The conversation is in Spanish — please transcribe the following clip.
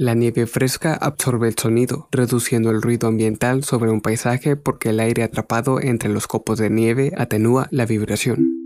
La nieve fresca absorbe el sonido, reduciendo el ruido ambiental sobre un paisaje porque el aire atrapado entre los copos de nieve atenúa la vibración.